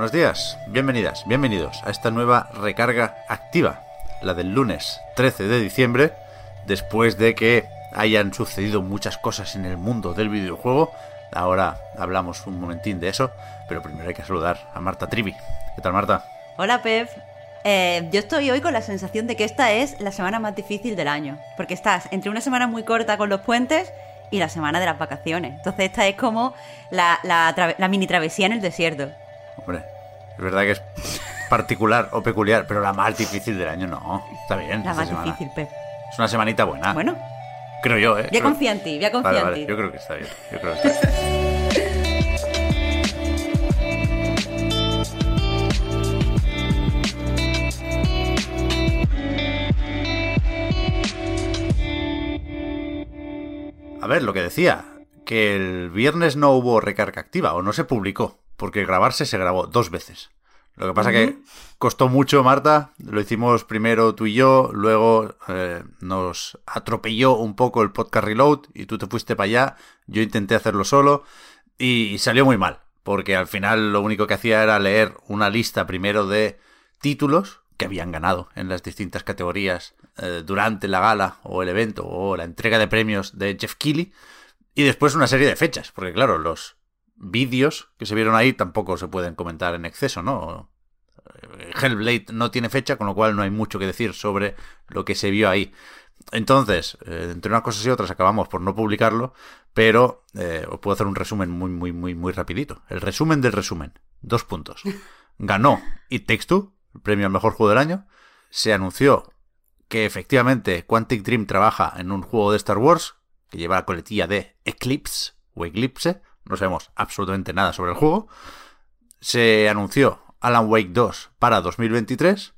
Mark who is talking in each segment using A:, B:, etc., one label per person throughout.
A: Buenos días, bienvenidas, bienvenidos a esta nueva recarga activa, la del lunes 13 de diciembre, después de que hayan sucedido muchas cosas en el mundo del videojuego. Ahora hablamos un momentín de eso, pero primero hay que saludar a Marta Trivi. ¿Qué tal, Marta?
B: Hola, Pep. Eh, yo estoy hoy con la sensación de que esta es la semana más difícil del año, porque estás entre una semana muy corta con los puentes y la semana de las vacaciones. Entonces esta es como la, mini travesía en el desierto.
A: Hombre, es verdad que es particular o peculiar, pero la más difícil del año no. Está bien.
B: La más
A: semana.
B: difícil, Pep.
A: Es una semanita buena.
B: Bueno,
A: Creo yo, ¿eh?
B: voy a
A: Creo-
B: confiar en ti, voy a confiar
A: Vale,
B: en
A: vale,
B: ti.
A: yo creo que está bien. Yo creo que está bien. A ver, lo que decía, que el viernes no hubo recarga activa o no se publicó, porque grabarse se grabó dos veces. Lo que pasa que costó mucho, Marta, lo hicimos primero tú y yo, luego eh, nos atropelló un poco el podcast Reload y tú te fuiste para allá, yo intenté hacerlo solo y salió muy mal, porque al final lo único que hacía era leer una lista primero de títulos que habían ganado en las distintas categorías eh, durante la gala o el evento o la entrega de premios de Jeff Keighley y después una serie de fechas, porque claro, los vídeos que se vieron ahí tampoco se pueden comentar en exceso, ¿no? Hellblade no tiene fecha, con lo cual no hay mucho que decir sobre lo que se vio ahí. Entonces, eh, entre unas cosas y otras acabamos por no publicarlo, pero eh, os puedo hacer un resumen muy, muy, muy, muy rapidito. El resumen del resumen. Dos puntos. Ganó It Takes Two, el premio al mejor juego del año. Se anunció que efectivamente Quantic Dream trabaja en un juego de Star Wars que lleva la coletilla de Eclipse o Eclipse. No sabemos absolutamente nada sobre el juego. Se anunció Alan Wake 2 para 2023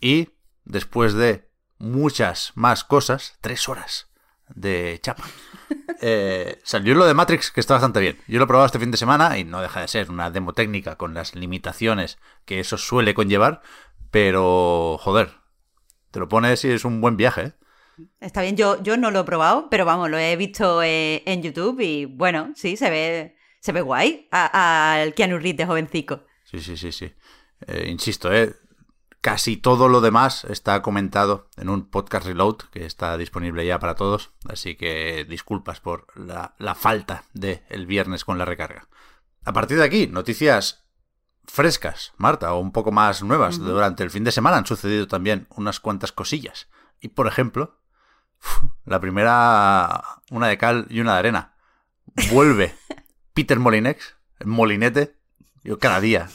A: y después de muchas más cosas, tres horas de chapa, eh, salió lo de Matrix que está bastante bien. Yo lo he probado este fin de semana y no deja de ser una demo técnica con las limitaciones que eso suele conllevar, pero joder, te lo pones y es un buen viaje. ¿eh?
B: Está bien, yo, yo no lo he probado, pero vamos, lo he visto eh, en YouTube y bueno, sí, se ve, se ve guay al Keanu Reeves de jovencico.
A: Sí, sí, sí, sí. Eh, insisto, ¿eh? casi todo lo demás está comentado en un podcast reload que está disponible ya para todos. Así que disculpas por la, la falta de el viernes con la recarga. A partir de aquí, noticias frescas, Marta, o un poco más nuevas. Durante el fin de semana han sucedido también unas cuantas cosillas. Y por ejemplo, la primera, una de cal y una de arena. Vuelve Peter Molinex, el Molinete. Yo cada día,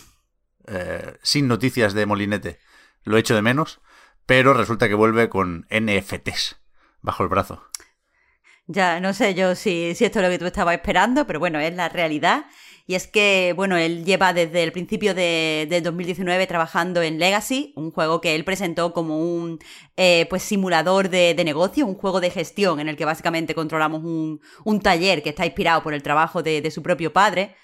A: eh, sin noticias de Molinete, lo echo de menos. Pero resulta que vuelve con NFTs bajo el brazo.
B: Ya, no sé yo si, si esto es lo que tú estabas esperando, pero bueno, es la realidad. Y es que, bueno, él lleva desde el principio de, del 2019 trabajando en Legacy, un juego que él presentó como un eh, pues simulador de, de negocio, un juego de gestión en el que básicamente controlamos un, un taller que está inspirado por el trabajo de, de su propio padre.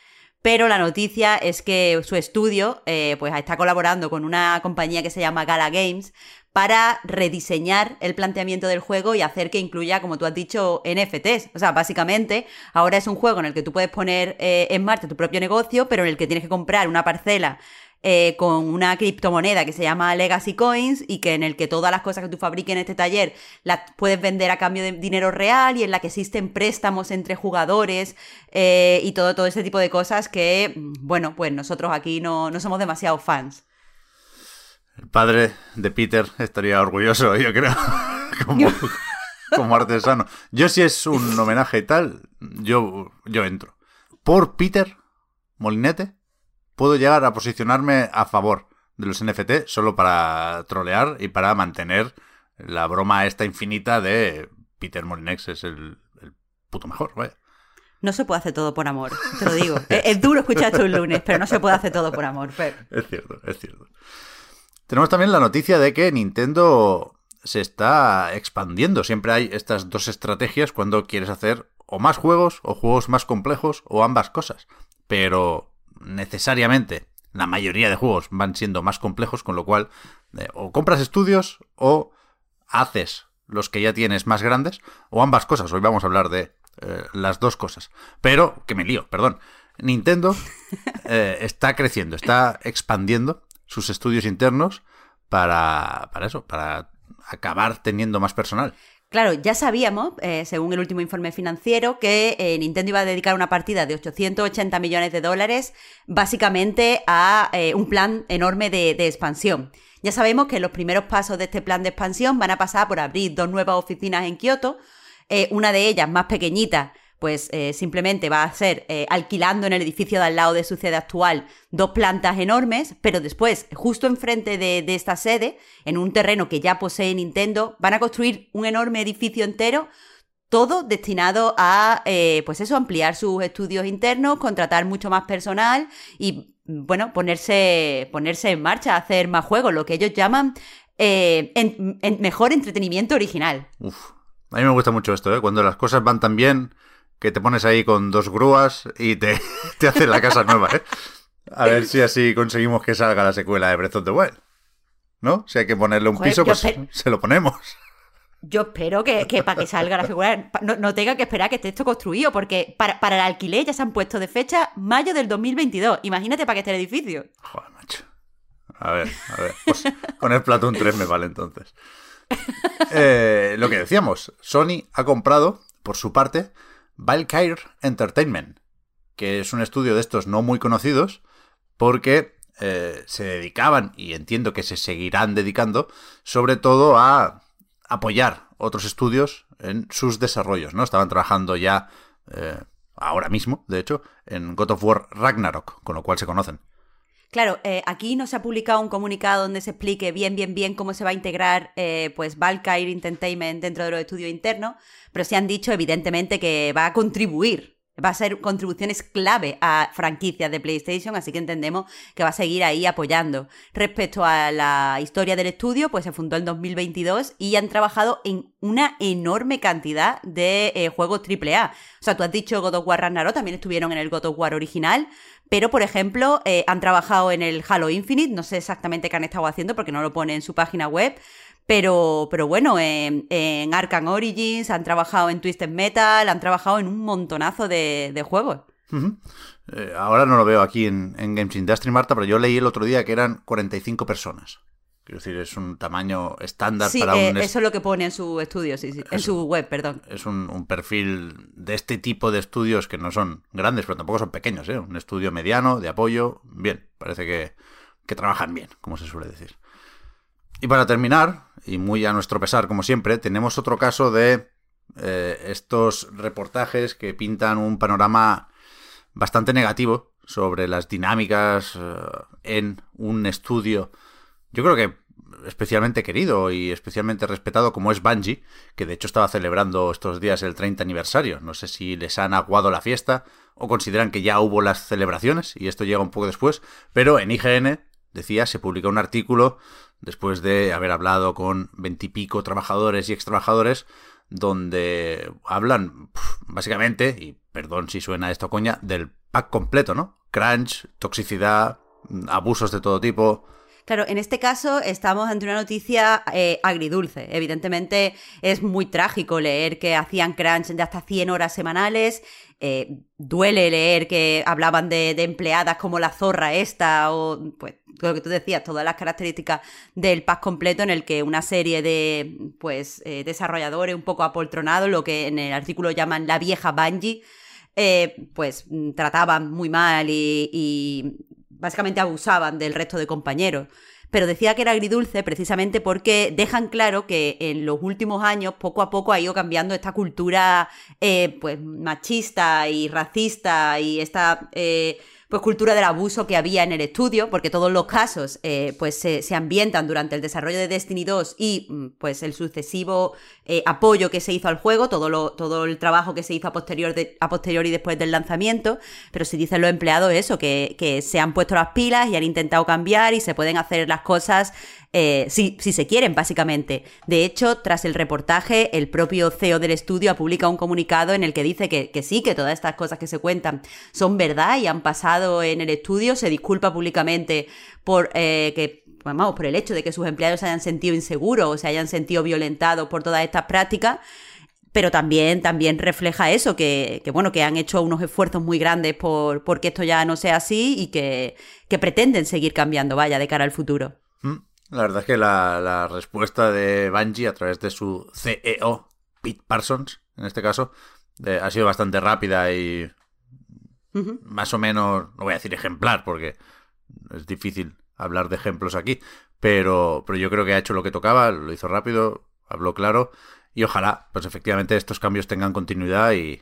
B: Pero la noticia es que su estudio eh, pues está colaborando con una compañía que se llama Gala Games para rediseñar el planteamiento del juego y hacer que incluya, como tú has dicho, NFTs. O sea, básicamente, ahora es un juego en el que tú puedes poner eh, en marcha tu propio negocio, pero en el que tienes que comprar una parcela eh, con una criptomoneda que se llama Legacy Coins y que en el que todas las cosas que tú fabriques en este taller las puedes vender a cambio de dinero real y en la que existen préstamos entre jugadores eh, y todo, todo ese tipo de cosas que, mm, bueno, pues nosotros aquí no, no somos demasiado fans.
A: El padre de Peter estaría orgulloso, yo creo, como, como artesano. Yo si es un homenaje y tal, yo, yo entro. Por Peter Molinete, puedo llegar a posicionarme a favor de los NFT solo para trolear y para mantener la broma esta infinita de Peter Molinex es el, el puto mejor, vaya.
B: No se puede hacer todo por amor, te lo digo. es, duro escuchar esto un lunes, pero no se puede hacer todo por amor.
A: Es cierto, es cierto. Tenemos también la noticia de que Nintendo se está expandiendo. Siempre hay estas dos estrategias cuando quieres hacer o más juegos o juegos más complejos o ambas cosas. Pero necesariamente la mayoría de juegos van siendo más complejos, con lo cual eh, o compras estudios o haces los que ya tienes más grandes o ambas cosas. Hoy vamos a hablar de eh, las dos cosas. Pero, que me lío, perdón. Nintendo eh, está creciendo, está expandiendo sus estudios internos para, para eso, para acabar teniendo más personal.
B: Claro, ya sabíamos, eh, según el último informe financiero, que Nintendo iba a dedicar una partida de 880 millones de dólares básicamente a un plan enorme de, de, expansión. Ya sabemos que los primeros pasos de este plan de expansión van a pasar por abrir dos nuevas oficinas en Kioto, eh, una de ellas, más pequeñita, pues eh, simplemente va a ser eh, alquilando en el edificio de al lado de su sede actual dos plantas enormes, pero después, justo enfrente de, esta sede, en un terreno que ya posee Nintendo, van a construir un enorme edificio entero todo destinado a, pues eso, ampliar sus estudios internos, contratar mucho más personal y, bueno, ponerse, ponerse en marcha, hacer más juegos, lo que ellos llaman mejor entretenimiento original.
A: A mí me gusta mucho esto, ¿eh? Cuando las cosas van tan bien que te pones ahí con dos grúas y te, te hacen la casa nueva, ¿eh? A ver si así conseguimos que salga la secuela de Breath of the Wild. ¿No? Si hay que ponerle un piso, pues se lo ponemos.
B: Yo espero que, para que salga la secuela no, tenga que esperar que esté esto construido, porque para, para el alquiler ya se han puesto de fecha mayo del 2022. Imagínate para que esté el edificio.
A: Joder, macho. A ver, a ver. Pues con el Platoon 3 me vale entonces. Eh, lo que decíamos, Sony ha comprado, por su parte, Valkyrie Entertainment, que es un estudio de estos no muy conocidos, porque eh, se dedicaban, y entiendo que se seguirán dedicando, sobre todo a apoyar otros estudios en sus desarrollos, ¿no? Estaban trabajando ya, eh, ahora mismo, de hecho, en God of War Ragnarok, con lo cual se conocen.
B: Claro, eh, aquí no se ha publicado un comunicado donde se explique bien, bien, bien cómo se va a integrar eh, pues Valkyrie Entertainment dentro de los estudios internos, pero se han dicho evidentemente que va a contribuir va a ser contribuciones clave a franquicias de PlayStation, así que entendemos que va a seguir ahí apoyando. Respecto a la historia del estudio, pues se fundó en 2022 y han trabajado en una enorme cantidad de eh, juegos AAA. O sea, tú has dicho God of War Ragnarok, también estuvieron en el God of War original, pero por ejemplo, eh, han trabajado en el Halo Infinite, no sé exactamente qué han estado haciendo porque no lo pone en su página web, pero, pero bueno, en, en, Arkham Origins han trabajado en Twisted Metal, han trabajado en un montonazo de, juegos.
A: Eh, ahora no lo veo aquí en, en, Games Industry, Marta, pero yo leí el otro día que eran 45 personas. Quiero decir, es un tamaño estándar para
B: eh,
A: un...
B: eso es lo que pone en su estudio, sí, sí. En su web, perdón.
A: Es un, un, perfil de este tipo de estudios que no son grandes, pero tampoco son pequeños, ¿eh? Un estudio mediano, de apoyo, bien. Parece que, que trabajan bien, como se suele decir. Y para terminar, y muy a nuestro pesar como siempre, tenemos otro caso de eh, estos reportajes que pintan un panorama bastante negativo sobre las dinámicas eh, en un estudio, yo creo que especialmente querido y especialmente respetado como es Bungie, que de hecho estaba celebrando estos días el 30 aniversario. No sé si les han aguado la fiesta o consideran que ya hubo las celebraciones y esto llega un poco después, pero en IGN decía, se publicó un artículo después de haber hablado con veintipico trabajadores y extrabajadores, donde hablan básicamente, y perdón si suena esto coña, del pack completo, ¿no? Crunch, toxicidad, abusos de todo tipo,
B: Claro, en este caso estamos ante una noticia eh, agridulce. Evidentemente es muy trágico leer que hacían crunch de hasta 100 horas semanales. Eh, duele leer que hablaban de, empleadas como la zorra esta o pues lo que tú decías, todas las características del pack completo en el que una serie de pues eh, desarrolladores un poco apoltronados, lo que en el artículo llaman la vieja Bungie, pues trataban muy mal y básicamente abusaban del resto de compañeros. Pero decía que era agridulce precisamente porque dejan claro que en los últimos años poco a poco ha ido cambiando esta cultura eh, pues machista y racista y esta eh, pues cultura del abuso que había en el estudio, porque todos los casos eh, pues se, ambientan durante el desarrollo de Destiny 2 y mm, pues el sucesivo eh, apoyo que se hizo al juego, todo, lo, todo el trabajo que se hizo a, posterior a posteriori después del lanzamiento, pero si dicen los empleados eso, que, que se han puesto las pilas y han intentado cambiar y se pueden hacer las cosas eh, si, si, se quieren, básicamente. De hecho, tras el reportaje, el propio CEO del estudio ha publicado un comunicado en el que dice que, sí, que todas estas cosas que se cuentan son verdad y han pasado en el estudio. Se disculpa públicamente por eh, que vamos, por el hecho de que sus empleados se hayan sentido inseguros o se hayan sentido violentados por todas estas prácticas pero también, también refleja eso, que, bueno, que han hecho unos esfuerzos muy grandes por, que esto ya no sea así y que, que pretenden seguir cambiando, vaya, de cara al futuro.
A: Mm. La verdad es que la, respuesta de Bungie a través de su CEO, Pete Parsons, en este caso, ha sido bastante rápida y más o menos, no voy a decir ejemplar, porque es difícil hablar de ejemplos aquí, pero, pero yo creo que ha hecho lo que tocaba, lo hizo rápido, habló claro, y ojalá, pues efectivamente, estos cambios tengan continuidad y,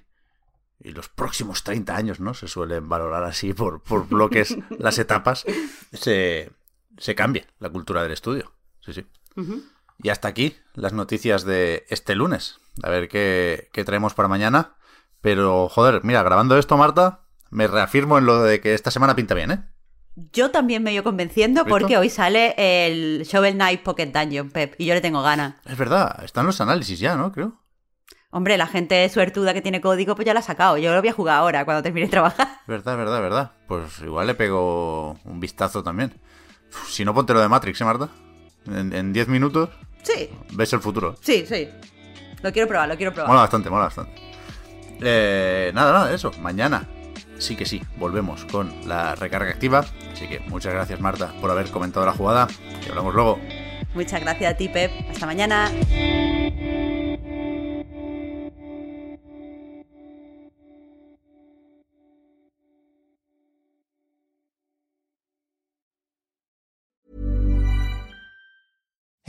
A: y los próximos 30 años, ¿no? Se suelen valorar así por, por bloques las etapas. Se, se cambie la cultura del estudio. Sí, sí. Y hasta aquí las noticias de este lunes. A ver qué, traemos para mañana. Pero, joder, mira, grabando esto, Marta, me reafirmo en lo de que esta semana pinta bien, ¿eh?
B: Yo también me voy convenciendo porque hoy sale el Shovel Knight Pocket Dungeon, Pep, y yo le tengo ganas.
A: Es verdad, están los análisis ya, ¿no? Creo.
B: Hombre, la gente suertuda que tiene código, pues ya la ha sacado. Yo lo voy a jugar ahora, cuando termine de trabajar.
A: Verdad, verdad, verdad. Pues igual le pego un vistazo también. Si no, ponte lo de Matrix, ¿eh, Marta? En 10 minutos.
B: Sí.
A: Ves el futuro.
B: Sí, sí. Lo quiero probar, lo quiero probar.
A: Mola bastante, mola bastante. Eh, nada, nada, eso. Mañana sí que sí, volvemos con la recarga activa. Así que muchas gracias, Marta, por haber comentado la jugada. Y hablamos luego.
B: Muchas gracias a ti, Pep. Hasta mañana.